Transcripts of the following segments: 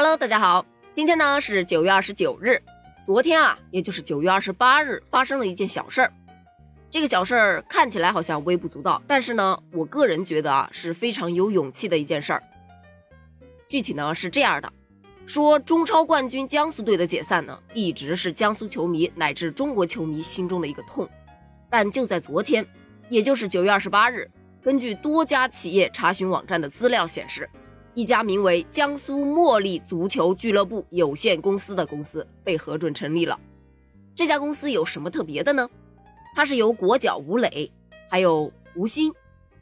Hello，大家好，今天呢是九月二十九日，昨天啊，也就是九月二十八日，发生了一件小事儿。这个小事儿看起来好像微不足道，但是呢，我个人觉得啊是非常有勇气的一件事儿。具体呢是这样的，说中超冠军江苏队的解散呢，一直是江苏球迷乃至中国球迷心中的一个痛。但就在昨天，也就是九月二十八日，根据多家企业查询网站的资料显示。一家名为江苏茉莉足球俱乐部有限公司的公司被核准成立了。这家公司有什么特别的呢？它是由国脚吴磊、还有吴昕、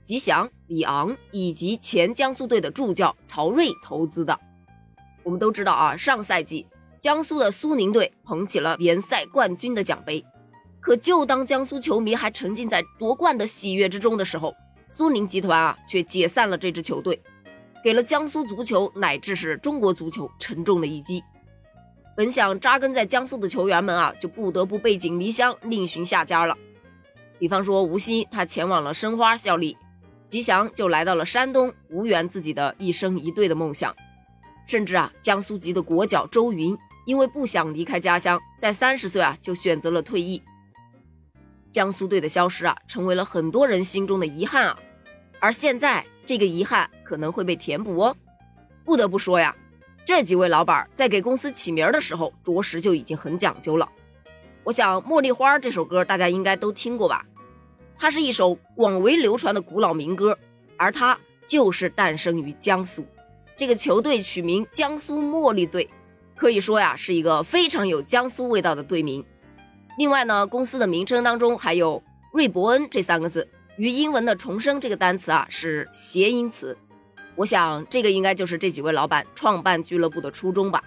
吉祥、李昂以及前江苏队的助教曹睿投资的。我们都知道啊，上赛季江苏的苏宁队捧起了联赛冠军的奖杯，可就当江苏球迷还沉浸在夺冠的喜悦之中的时候，苏宁集团啊却解散了这支球队。给了江苏足球乃至是中国足球沉重的一击。本想扎根在江苏的球员们啊，就不得不背井离乡，另寻下家了。比方说吴昕，他前往了申花效力；吉祥就来到了山东，无缘自己的一生一队的梦想。甚至啊，江苏籍的国脚周云，因为不想离开家乡，在三十岁啊就选择了退役。江苏队的消失啊，成为了很多人心中的遗憾啊。而现在，这个遗憾。可能会被填补哦。不得不说呀，这几位老板在给公司起名的时候，着实就已经很讲究了。我想《茉莉花》这首歌大家应该都听过吧？它是一首广为流传的古老民歌，而它就是诞生于江苏。这个球队取名江苏茉莉队，可以说呀是一个非常有江苏味道的队名。另外呢，公司的名称当中还有瑞伯恩这三个字，与英文的重生这个单词啊是谐音词。我想，这个应该就是这几位老板创办俱乐部的初衷吧。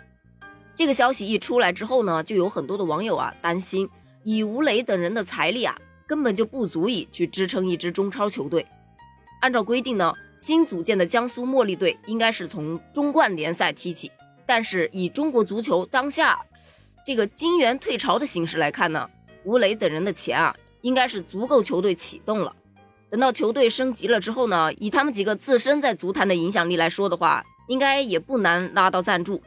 这个消息一出来之后呢，就有很多的网友啊担心，以吴磊等人的财力啊，根本就不足以去支撑一支中超球队。按照规定呢，新组建的江苏茉莉队应该是从中冠联赛踢起。但是以中国足球当下这个金元退潮的形势来看呢，吴磊等人的钱啊，应该是足够球队启动了。等到球队升级了之后呢，以他们几个自身在足坛的影响力来说的话，应该也不难拉到赞助。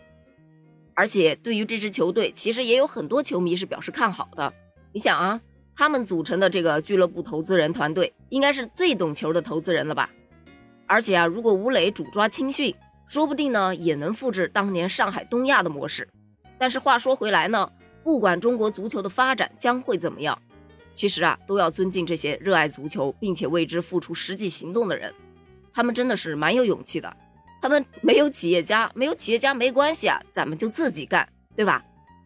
而且对于这支球队，其实也有很多球迷是表示看好的。你想啊，他们组成的这个俱乐部投资人团队，应该是最懂球的投资人了吧？而且啊，如果吴磊主抓青训，说不定呢也能复制当年上海东亚的模式。但是话说回来呢，不管中国足球的发展将会怎么样。其实啊，都要尊敬这些热爱足球并且为之付出实际行动的人，他们真的是蛮有勇气的。他们没有企业家，没有企业家没关系啊，咱们就自己干，对吧？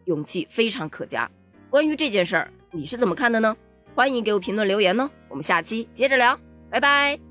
勇气非常可嘉。关于这件事儿，你是怎么看的呢？欢迎给我评论留言呢。我们下期接着聊，拜拜。